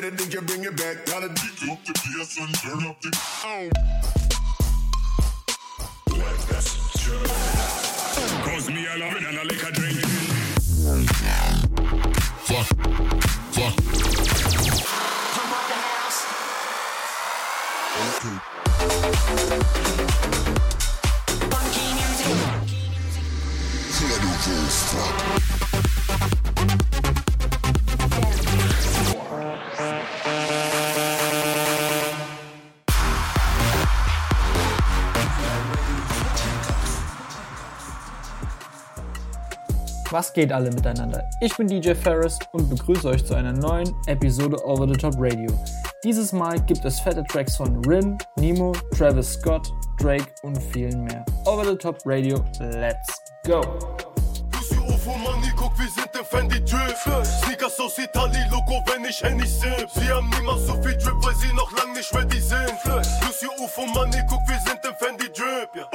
better think you bring it back. Gotta beat up the PS and turn up the. Oh. Cause me, I love it and I like a drink. Fuck. Fuck. Was geht alle miteinander? Ich bin DJ Ferris und begrüße euch zu einer neuen Episode Over the Top Radio. Dieses Mal gibt es fette Tracks von Rin, Nemo, Travis Scott, Drake und vielen mehr. Over the Top Radio, let's go! guck, wir sind im Fendi Drip. Sneakers aus Italien, Logo, wenn ich Henny sip. Sie haben niemals so viel Drip, weil sie noch lang nicht ready sind. Lucy UFO Money, guck, wir sind im Fendi Drip. Ja.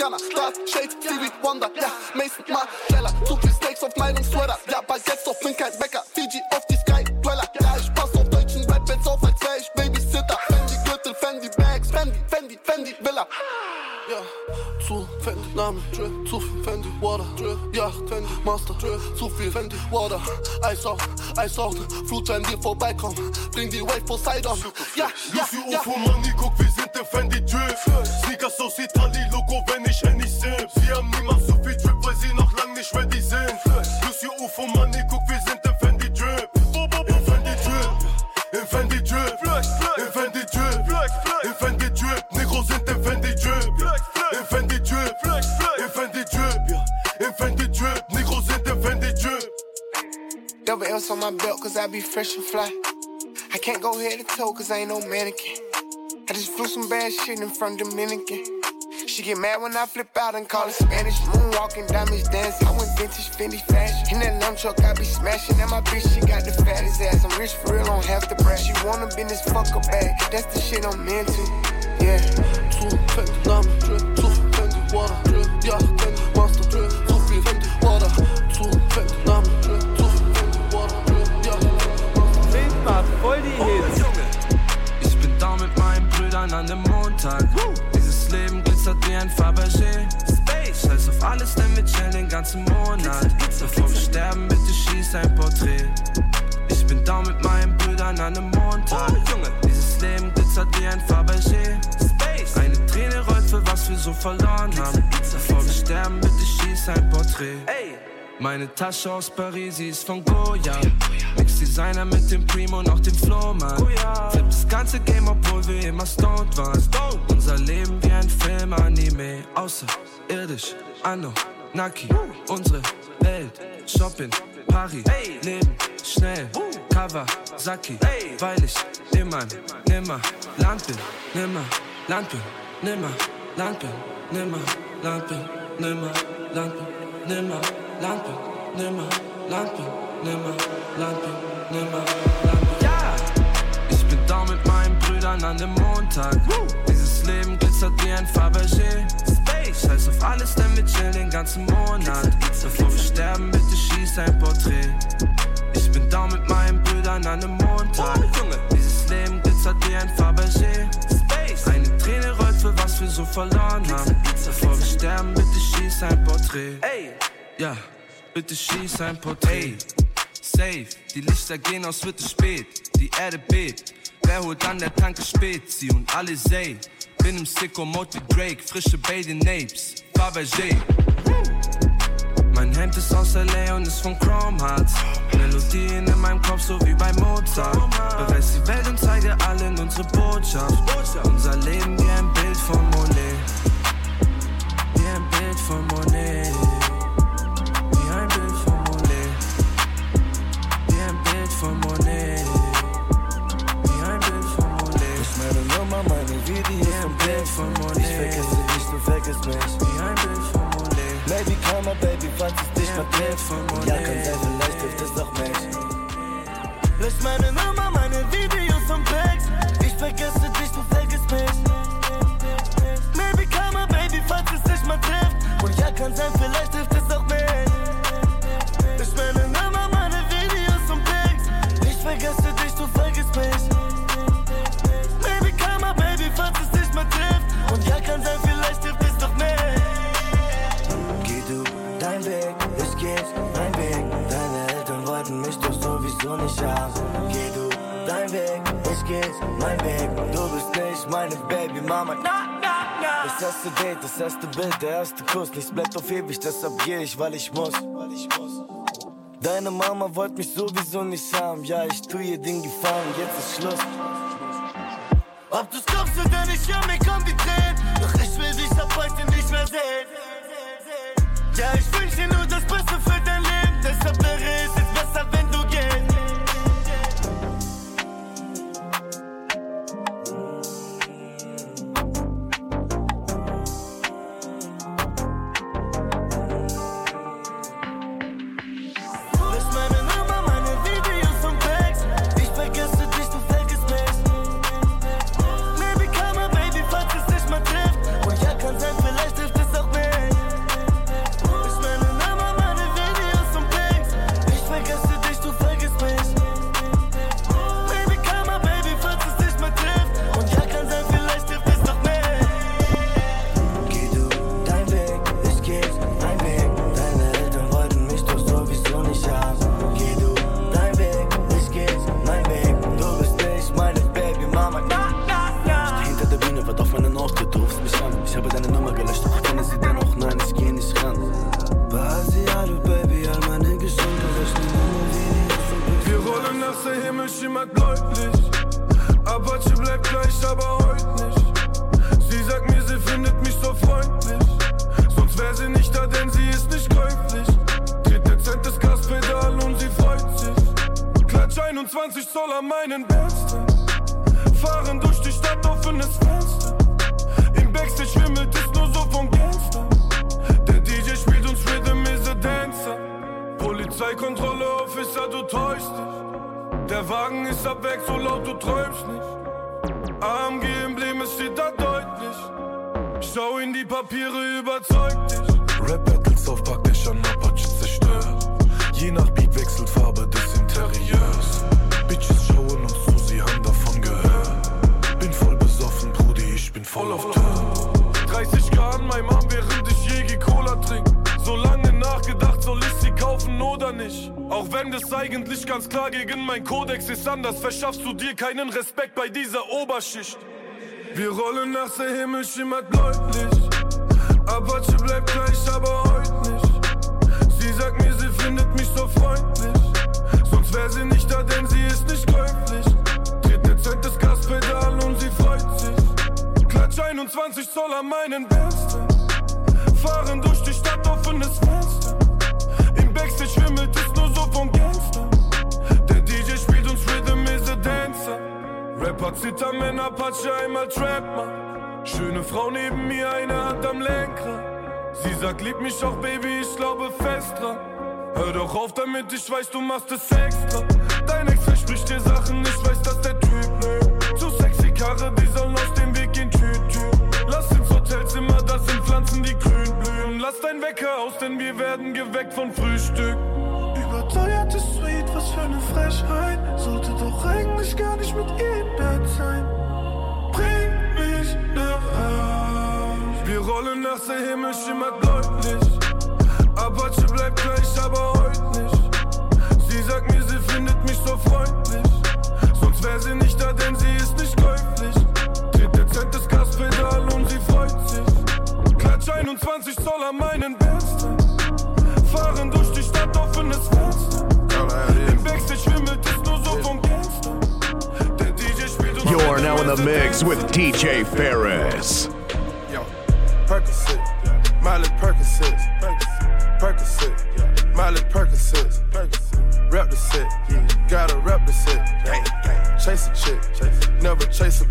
Ghana, stars, shades, seaweed, wonder, yeah, Mason, Margiela, two, three snakes off my long sweater, Drill, zu viel Fendi, Water, Eis auf, Eis auf, Flut, wenn wir vorbeikommen, bring die Wave Poseidon, ja, ja, ja. UFO Money, guck, wir sind der Fendi Drill, Sneakers aus Italien, Logo, wenn ich Henny sip, sie haben niemals so viel Drip, weil sie noch lang nicht ready sind, Lucy UFO Money, guck, wir sind on my belt cause I be fresh and fly. I can't go head to toe cause I ain't no mannequin. I just flew some bad shit in front of Dominican. She get mad when I flip out and call it Spanish. Moonwalking, diamonds dancing. I went vintage Fendi fashion. In that lamb truck, I be smashing. And my bitch, she got the fattest ass. I'm rich for real, don't have to brag. She wanna business, fuck a bag. That's the shit I'm into. Yeah. Two diamond Montag. Dieses Leben glitzert wie ein Fabergé. Scheiß auf alles, denn wir chillen den ganzen Monat. Bevor wir sterben, bitte schieß ein Porträt. Ich bin da mit meinen Brüdern an dem Montag. Dieses Leben glitzert wie ein Fabergé. Eine Träne rollt für was wir so verloren haben. Bevor wir sterben, bitte schieß ein Porträt. Meine Tasche aus Paris, sie ist von Goya. Mix Designer mit dem Primo, noch dem Flohmann. Flip das ganze Game, obwohl wir immer stoned waren. Unser Leben wie ein Film, Anime. Außerirdisch, Anno, Naki. Unsere Welt, Shopping, Paris. Leben, schnell, Kawasaki. Weil ich immer, nimmer Land bin, nimmer Land bin, nimmer Land bin, nimmer Land bin, nimmer Land bin, nimmer Land bin, nimmer Land bin, nimmer Land bin, nimmer Land bin. Ja! Ich bin da mit meinen Brüdern an dem Montag. Dieses Leben glitzert wie ein Fabergé. Scheiß auf alles, denn wir chillen den ganzen Monat. Bevor wir sterben, bitte schieß ein Porträt. Ich bin da mit meinen Brüdern an dem Montag. Dieses Leben glitzert wie ein Fabergé. Für was wir so verloren haben. Bevor wir sterben, bitte schieß ein Porträt. Ja, bitte schieß ein Porträt. Safe, die Lichter gehen aus, wird es spät. Die Erde bebt. Wer holt an der Tanke Spezi und alle say. Bin im Sicko Mode wie Drake, frische Baby Napes. Fabergé. Mein Hemd ist aus L.A. und ist von Chrome Hearts. Melodien in meinem Kopf, so wie bei Mozart. Bereist die Welt und zeige allen unsere Botschaft. Unser Leben wie ein mein Weg. Du bist nicht meine Baby Mama. Na, na, na. Das erste Date, das erste Bild, der erste Kuss. Nichts bleibt auf ewig, deshalb geh ich, weil ich muss. Deine Mama wollte mich sowieso nicht haben. Ja, ich tu ihr den Gefallen, jetzt ist Schluss. Ob du's glaubst oder nicht, ja, mir kommen die Tränen. Doch ich will dich ab heute nicht mehr sehen. Ja, ich Polizeikontrolle, Officer, du täuschst dich. Der Wagen ist ab weg, so laut du träumst nicht. AMG-Emblem, es steht da deutlich. Schau in die Papiere, überzeugt dich. Rap-Battles auf Pack, der schon Apache zerstört. Je nach Beat wechselt Farbe des Interieurs. Bitches schauen uns zu, sie haben davon gehört. Bin voll besoffen, Brudi, ich bin voll auf Tour. 30 Grad an meinem Arm, während ich Jägi Cola trink. So lange nachgedacht, soll ich sie kaufen oder nicht? Auch wenn das eigentlich ganz klar gegen mein Kodex ist anders, verschaffst du dir keinen Respekt bei dieser Oberschicht. Wir rollen nach der Himmel schimmert bläulich. Apache bleibt gleich, aber heute nicht. Sie sagt mir, sie findet mich so freundlich. Sonst wär sie nicht da, denn sie ist nicht käuflich. Tritt dezentes Gaspedal und sie freut sich. Klatsch 21 Zoll an meinen Besten. Fahren durch die Stadt, offenes Fenster. Im Backstage wimmelt es nur so von Gangster. Der DJ spielt uns Rhythm is a Dancer. Rapper zittern, wenn Apache einmal Trap macht. Schöne Frau neben mir, eine Hand am Lenkrad. Sie sagt, lieb mich auch, Baby, ich glaube fest dran. Hör doch auf damit, ich weiß, du machst es extra. Dein Ex verspricht dir Sachen, ich weiß, dass der Typ lügt. Zu sexy Karre, die sollen aus dem Pflanzen, die grün blühen. Lass dein Wecker aus, denn wir werden geweckt von Frühstück. Überteuerte Sweet, was für eine Frechheit. Sollte doch eigentlich gar nicht mit ihr im Bett sein. Bring mich nach Haus. Wir rollen nach der Himmel schimmert bläulich. Apache bleibt gleich, aber heute nicht. Sie sagt mir, sie findet mich so freundlich. Sonst wär sie nicht da, denn sie ist nicht the mix with DJ Ferris. Yo, Percocet, Miley Percocet, Percocet, Miley Percocet, rep the set, gotta rep the set, chase a chick, never chase a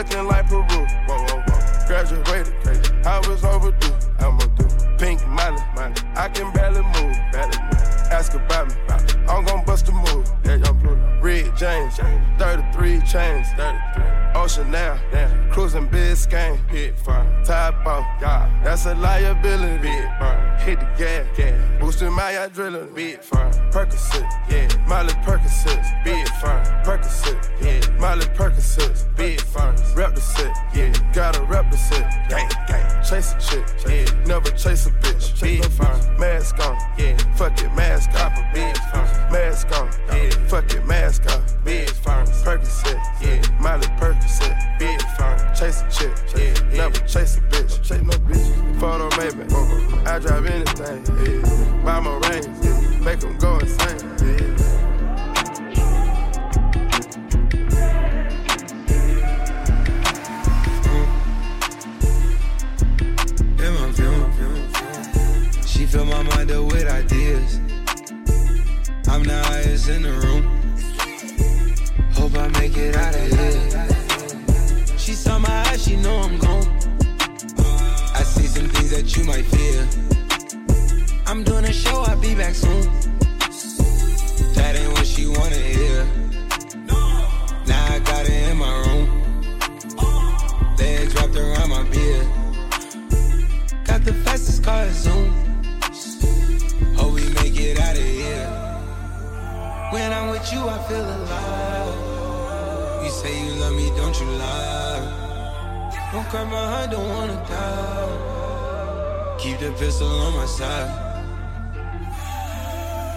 looking like Peru. Whoa, whoa, whoa. Graduated, crazy. I was overdue. I'ma do pink money, money. I can barely move, barely move. Ask about me, I'm gon' bust a move. Yeah, young blue. Red James, 33 chains, 33. Ocean now, damn. Cruising Biscayne, pit fire. Top off, yeah. That's a liability, big fire. Hit the gas, gas. Boosting my adrenaline, big fire. Percocet, yeah. Miley Percocet, big fire. Percocet, yeah. Miley Percocet, big fire. Rep the set, yeah. Gotta rep the set, gang, gang. Chase a chick, yeah. Never chase a bitch, big fire. Mask on, yeah. Fuck it, mask off,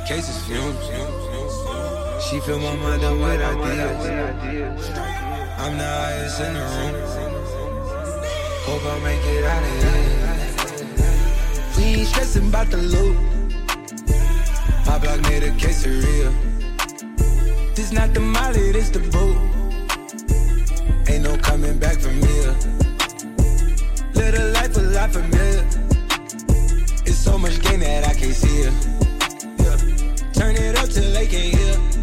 Cases fumes. She fill my mind up with ideas. I'm the highest in the room. Hope I make it out of here. We ain't stressing about the loot. My block made a quesadilla. This not the molly, this the boot. Ain't no coming back from here. A life a lot familiar. So much gain that I can't see it. Yeah. Turn it up till they can't hear.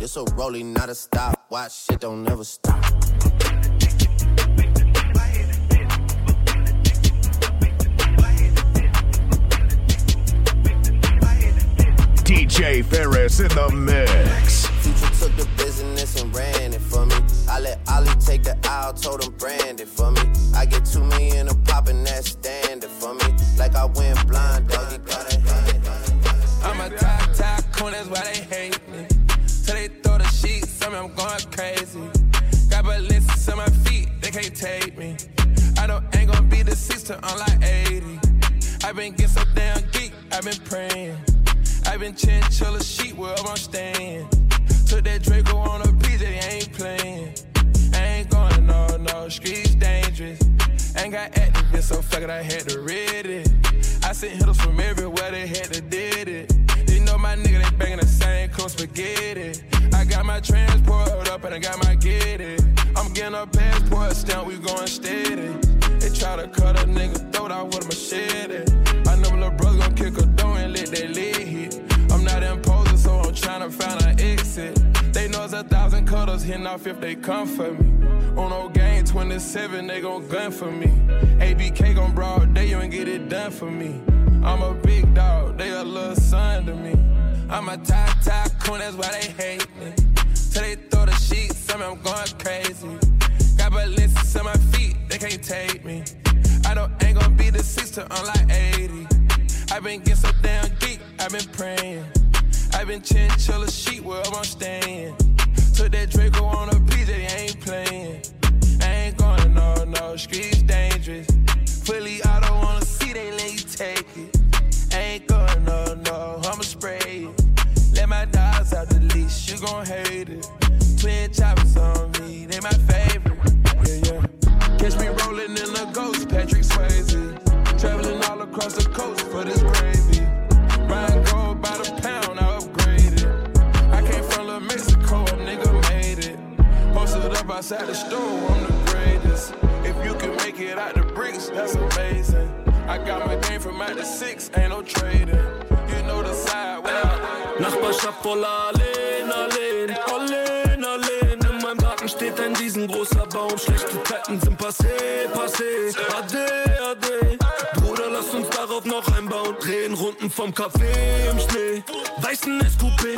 It's a rolling, not a stop. Watch shit don't never stop. DJ Ferris in the mix. Future took the business and ran it for me. I let Ollie take the aisle, told him brand it for me. I get two million a pop and that's standard for me. Like I went blind, dog, you got it. I'm a top, top coon, that's why they hate me. So they throw the sheets, on me, I'm going crazy. Got ballistics on my feet, they can't take me. I know ain't gonna be the sister, I'm like 80. i been getting so damn geek, i been praying. i been chinchilla sheet wherever I'm staying. Took that Draco on a PJ, ain't playing. Streets dangerous. Ain't got activists, so fuck it, I had to read it. I sent hitters from everywhere, they had to did it. You know my nigga, they banging the same close spaghetti. I got my transport up and I got my get it. I'm getting a passport stamp, we going steady. They try to cut a nigga throat out with a machete. Hitting off if they come for me. On no game 27, they gon' gun for me. ABK gon' broad day, you ain't get it done for me. I'm a big dog, they a little son to me. I'm a top, top coon, that's why they hate me. Till they throw the sheets, on me, I'm going crazy. Got ballistics on my feet, they can't take me. I don't ain't gonna be the six to unlike 80. i been getting so damn deep, i been praying. i been chinchilla sheet wherever I'm staying. Took that Draco on a PJ, ain't playing. I ain't going no, no, streets dangerous. Fully, I don't wanna see they let you take it. Ain't going no, no, I'ma spray it. Let my dogs out the leash, you gon' hate it. Twin choppers on me, they my favorite. Yeah, yeah. Catch me store, I'm the greatest. If you can make it out the bricks, that's amazing. I got my game from out the six, ain't no trading. You know the side where I Nachbarschaft voller Alleen, Alleen, Alleen, Alleen. In meinem Garten steht ein riesengroßer Baum. Schlechte Zeiten sind passé, passé. Ade, ade. Bruder, lass uns darauf noch einbauen. Drehen Runden vom Café im Schnee. Weißen SQP.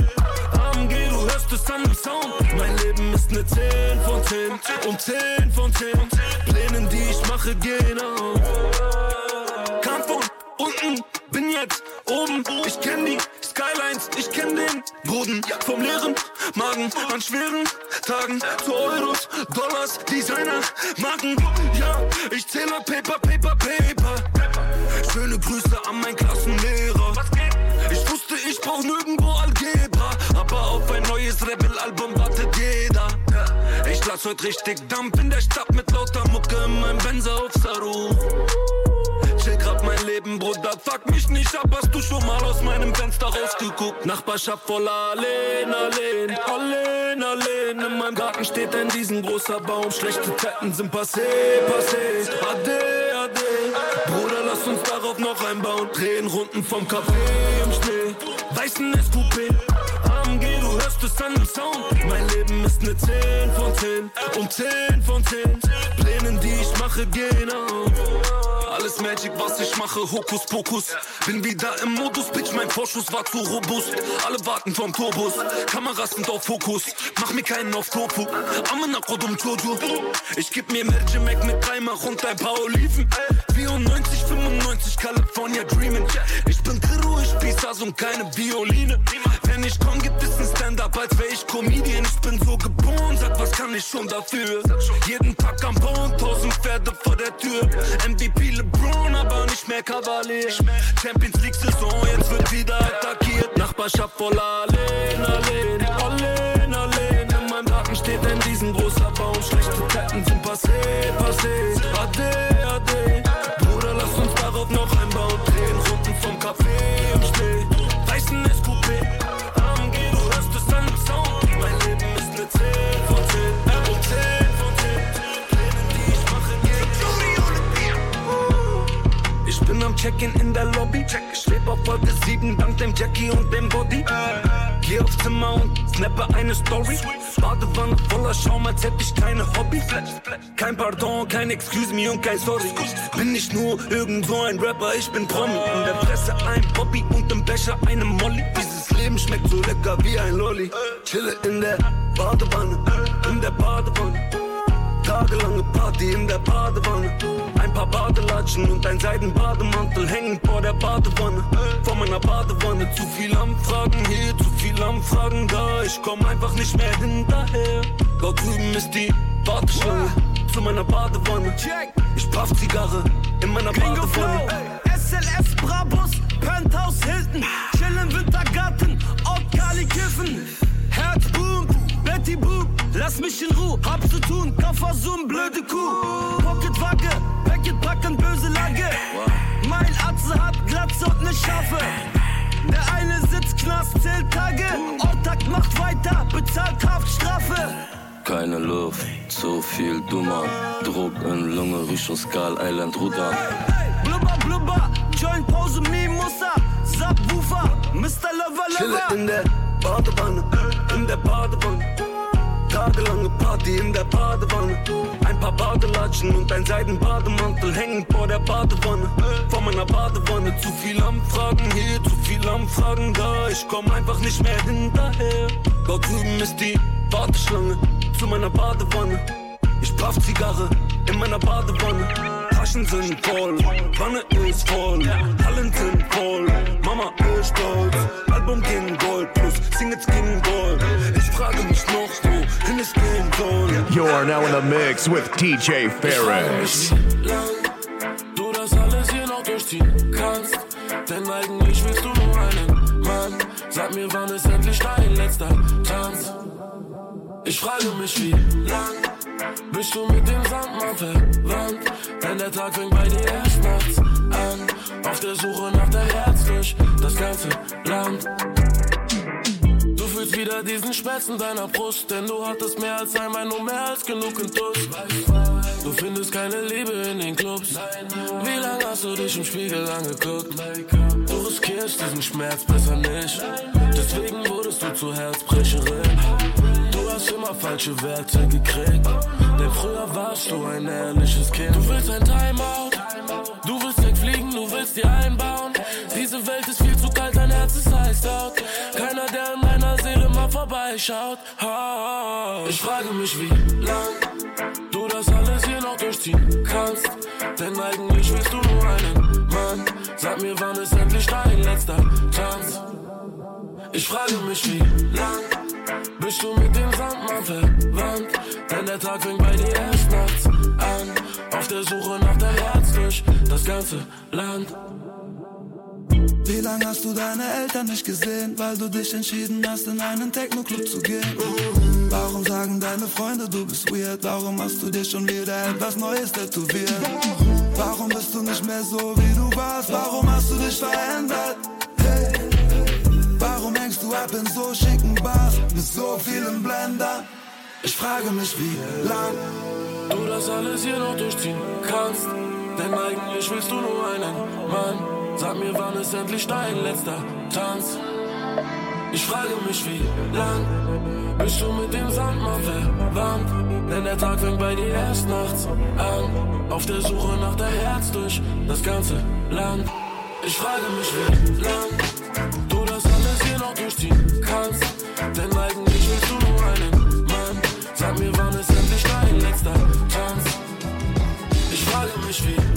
AMG, du hörst es an dem Sound. Mein Leben ist ne 10 von 10 und 10 von 10. Plänen, die ich mache, gehen auf. Kam von unten, bin jetzt oben. Ich kenn die Skylines, ich kenn den Boden. Vom leeren Magen an schweren Tagen zu Euros, Dollars, Designer, Marken. Ja, ich zähle Paper, Paper, Paper. Schöne Grüße an meinen Klassenlehrer. Ich wusste, ich brauch nirgendwo Algebra. Aber auf ein neues Rebel-Album wartet jeder. Ich lass heute richtig Dampf in der Stadt mit lauter Mucke in meinem Benzer auf Saru. Chill grad mein Leben, Bruder, fuck mich nicht ab, hast du schon mal aus meinem Fenster rausgeguckt? Nachbarschaft voller Alleen, Alleen, Alleen, Alleen. In meinem Garten steht ein riesengroßer Baum, schlechte Zeiten sind passé, passé. Ade, ade. Lass uns darauf noch einbauen. Drehen Runden vom Café im Schnee. Weißen SQP. AMG, du hörst es an dem Sound. Mein Leben ist ne 10 von 10 und 10 von 10. Plänen, die ich mache, gehen auf. Alles Magic, was ich mache, Hokus Pokus. Bin wieder im Modus, Bitch, mein Vorschuss war zu robust. Alle warten vom Turbus, Kameras sind auf Fokus. Mach mir keinen auf Tofu, Amenakodum Jojo. Ich geb mir Mercimek mit dreimal und ein paar Oliven. 94, 95, California Dreamin'. Ich bin Kiro, ich Pisas und keine Violine. Wenn ich komm, gibt es ein Stand-up, als wär ich Comedian. Ich bin so geboren, sag, was kann ich schon dafür? Jeden Tag am Bauen, tausend Pferde vor der Tür. MVP LeBron, aber nicht mehr Kavalier. Champions League Saison, jetzt wird wieder attackiert. Nachbarschaft voller Alleen, Alleen, Alleen, Alleen. In meinem Garten steht ein riesengroßer Baum. Schlechte Zeiten sind passé, passé. Ade. Runden am Check-in in der Lobby. Schweb auf Folge 7 dank dem Jackie und dem Body. Geh aufs Zimmer und snappe eine Story. Badewanne voller Schaum, als hätte ich keine Hobbys. Kein Pardon, kein Excuse me und kein Sorry. Bin nicht nur irgend so ein Rapper, ich bin Promi. In der Presse ein Bobby und im Becher eine Molly. Dieses Leben schmeckt so lecker wie ein Lolli. Chille in der Badewanne, in der Badewanne. Tagelange Party in der Badewanne. Ein paar Badelatschen und ein Seidenbademantel hängen vor der Badewanne. Vor meiner Badewanne. Zu viel Anfragen hier, zu viel Anfragen da. Ich komm einfach nicht mehr hinterher. Dort drüben ist die Warteschlange zu meiner Badewanne. Ich paff Zigarre in meiner Badewanne. SLS Brabus, Penthouse Hilton, chillen Wintergarten, Ort Kali Kiffen. Herz boom, Betty Boop, lass mich in Ruhe, hab zu tun, Koffer Zoom, blöde Kuh. Pocket Wacke, Packet packen, böse Lage. Mein Atze hat Glatze und ne Schafe. Der eine sitzt Knast, zählt Tage. Ortag macht weiter, bezahlt Haftstrafe. Keine Luft, zu viel Dummer. Druck in Lunge, Richtung Skal Island Rudern. Blubber, blubber, Joint Pause, Mimosa, Subwoofer, Mr. Lover, Chille Lover. in der Badewanne, in der Badewanne. Tagelange Party in der Badewanne. Ein paar Badelatschen und ein Seidenbademantel hängen vor der Badewanne. Vor meiner Badewanne. Zu viel Anfragen hier, zu viel Anfragen da. Ich komm einfach nicht mehr hinterher. Dort drüben ist die Warteschlange zu meiner Badewanne. Ich paff Zigarre in meiner Badewanne. Taschen sind voll, Wanne ist voll, Hallen sind voll, Mama ist stolz, Album ging Gold plus Singles ging Gold. Ich frage mich noch, wohin es gehen soll. You are now in the mix with DJ Ferris. du das alles hier noch durchziehen kannst. Denn eigentlich willst du nur einen Mann. Sag mir, wann ist endlich dein letzter Tanz? Ich frage mich, wie lang bist du mit dem Sandmann verwandt? Denn der Tag fängt bei dir erst nachts an. Auf der Suche nach deinem Herz durch das ganze Land. Fühlst wieder diesen Schmerz in deiner Brust, denn du hattest mehr als einmal, nur mehr als genug Tuss. Du findest keine Liebe in den Clubs. Wie lange hast du dich im Spiegel angeguckt? Du riskierst diesen Schmerz besser nicht. Deswegen wurdest du zur Herzbrecherin. Du hast immer falsche Werte gekriegt. Denn früher warst du ein ehrliches Kind. Du willst ein Timeout. Du willst wegfliegen, du willst dir einbauen. Diese Welt ist viel zu kalt, dein Herz ist heiß out. Keiner, der mal vorbeischaut. Oh. Ich frage mich, wie lang du das alles hier noch durchziehen kannst. Denn eigentlich willst du nur einen Mann. Sag mir, wann ist endlich dein letzter Tanz? Ich frage mich, wie lang bist du mit dem Sandmann verwandt? Denn der Tag fängt bei dir erst nachts an. Auf der Suche nach deinem Herz durch das ganze Land. Wie lange hast du deine Eltern nicht gesehen, weil du dich entschieden hast, in einen Techno-Club zu gehen? Warum sagen deine Freunde, du bist weird? Warum hast du dir schon wieder etwas Neues tätowiert? Warum bist du nicht mehr so, wie du warst? Warum hast du dich verändert? Hey. Warum hängst du ab in so schicken Bars mit so vielen Blendern? Ich frage mich, wie lang du das alles hier noch durchziehen kannst. Denn eigentlich willst du nur einen Mann. Sag mir, wann ist endlich dein letzter Tanz? Ich frage mich, wie lang bist du mit dem Sandmann verwandt? Denn der Tag fängt bei dir erst nachts an. Auf der Suche nach deinem Herz durch das ganze Land. Ich frage mich, wie lang du das alles hier noch durchziehen kannst. Denn eigentlich willst du nur einen Mann. Sag mir, wann ist endlich dein letzter Tanz? Ich frage mich, wie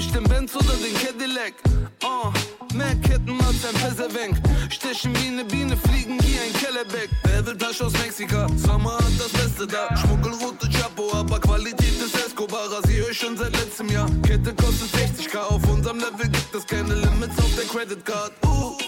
ich den Benz oder den Cadillac. Oh, mehr Ketten als ein Pessewenk. Stechen wie eine Biene, fliegen wie ein Kellerbeck. Wer will aus Mexika? Sommer hat das Beste da. Schmuggelroute Chapo, aber Qualität ist Escobar. Rasier ich schon seit letztem Jahr. Kette kostet 60k. Auf unserem Level gibt es keine Limits auf der Credit Card. Uh,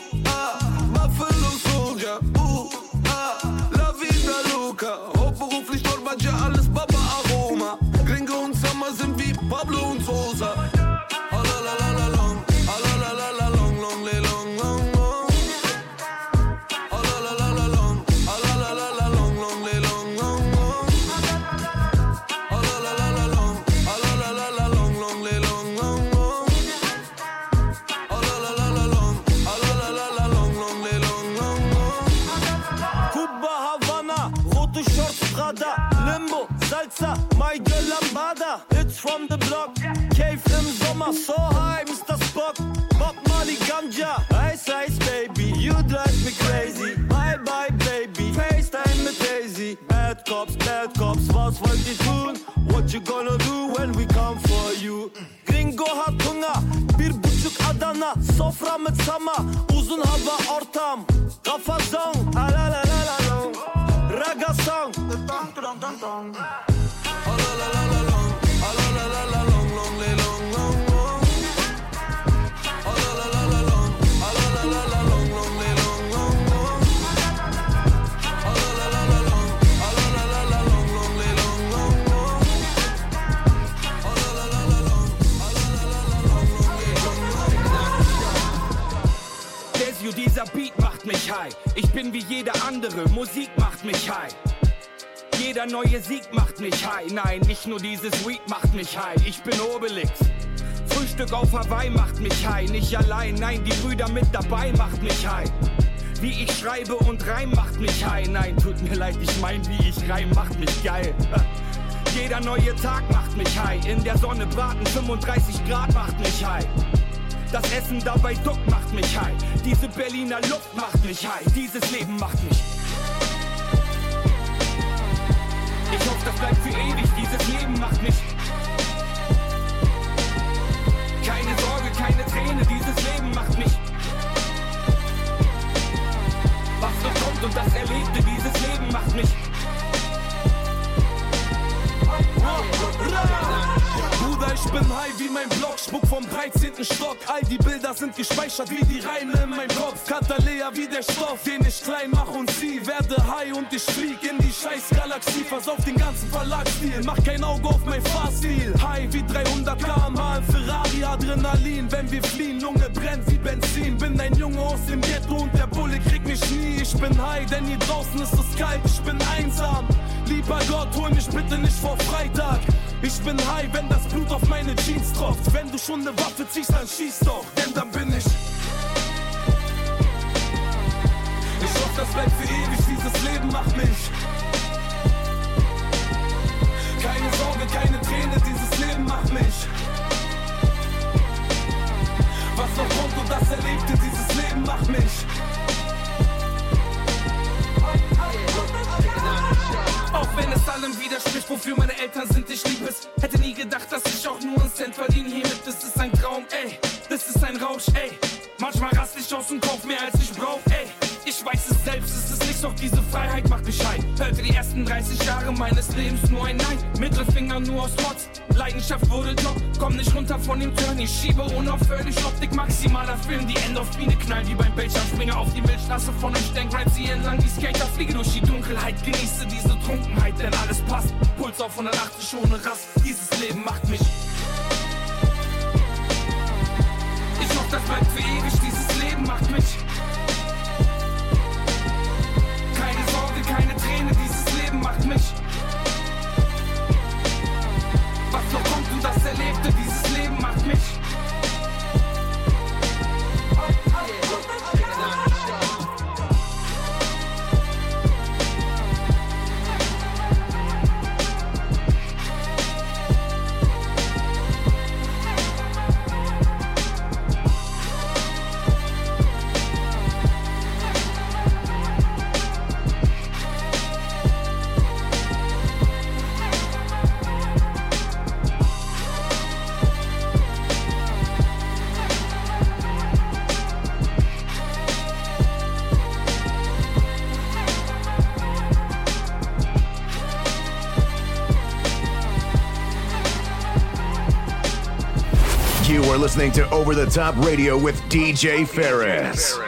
My girl Lambada. It's from the block, Cave im Sommer, so high, Mr. Spock. Bob Marley Ganja, Ice Ice Baby, you drive me crazy. Bye bye Baby, FaceTime mit Daisy. Bad Cops, Bad Cops, was wollt ihr tun? What you gonna do when we come for you? Gringo hat Hunger, bir buçuk Adana, sofra mit Sama, uzun hava ortam. Kafa song, alalalalong, raga song. High. Ich bin wie jeder andere, Musik macht mich high. Jeder neue Sieg macht mich high. Nein, nicht nur dieses Weed macht mich high. Ich bin Obelix. Frühstück auf Hawaii macht mich high. Nicht allein, nein, die Brüder mit dabei macht mich high. Wie ich schreibe und reim macht mich high. Nein, tut mir leid, ich mein, wie ich reim macht mich geil. Jeder neue Tag macht mich high. In der Sonne braten 35 Grad macht mich high. Das Essen dabei duck macht mich high. Diese Berliner Luft macht mich high. Dieses Leben macht mich. Ich hoffe, das bleibt für ewig. Dieses Leben macht mich. Keine Sorge, keine Träne. Dieses Leben macht mich. Was noch kommt und das Erlebte, dieses Leben macht mich. Bin high wie mein Block, spuck vom 13. Stock. All die Bilder sind gespeichert wie die Reime in meinem Kopf. Katalea wie der Stoff, den ich klein mach und zieh. Werde high und ich flieg in die scheiß Galaxie. Versauf den ganzen Verlagsstil, mach kein Auge auf mein Fahrstil. High wie 300 km/h im Ferrari, Adrenalin. Wenn wir fliehen, Lunge brennt wie Benzin. Bin ein Junge aus dem Ghetto und der Bulle kriegt mich nie. Ich bin high, denn hier draußen ist es kalt, ich bin einsam. Lieber Gott, hol mich bitte nicht vor Freitag. Ich bin high, wenn das Blut auf meine Jeans tropft. Wenn du schon eine Waffe ziehst, dann schieß doch, denn dann bin ich. Ich hoffe, das bleibt für ewig, dieses Leben macht mich. Keine Sorge, keine Träne, dieses Leben macht mich. Was noch kommt und das Erlebte, dieses Leben macht mich. Auch wenn es allem widerspricht, wofür meine Eltern sind, ich liebe die ersten 30 Jahre meines Lebens nur ein Nein. Mittelfinger nur aus Trotz. Leidenschaft wurde Job. Komm nicht runter von dem Turn, ich schiebe unaufhörlich Optik maximaler Film. Die Endorphine knallen wie beim Bildschirm. Springe auf die Milchstraße von einem Stank, ride sie entlang die Skater. Fliege durch die Dunkelheit, genieße diese Trunkenheit, denn alles passt. Puls auf 180 ohne Rast. Dieses Leben macht mich. Ich hoffe, das bleibt für ewig. Dieses Leben macht mich. Listening to Over the Top Radio with DJ Ferris.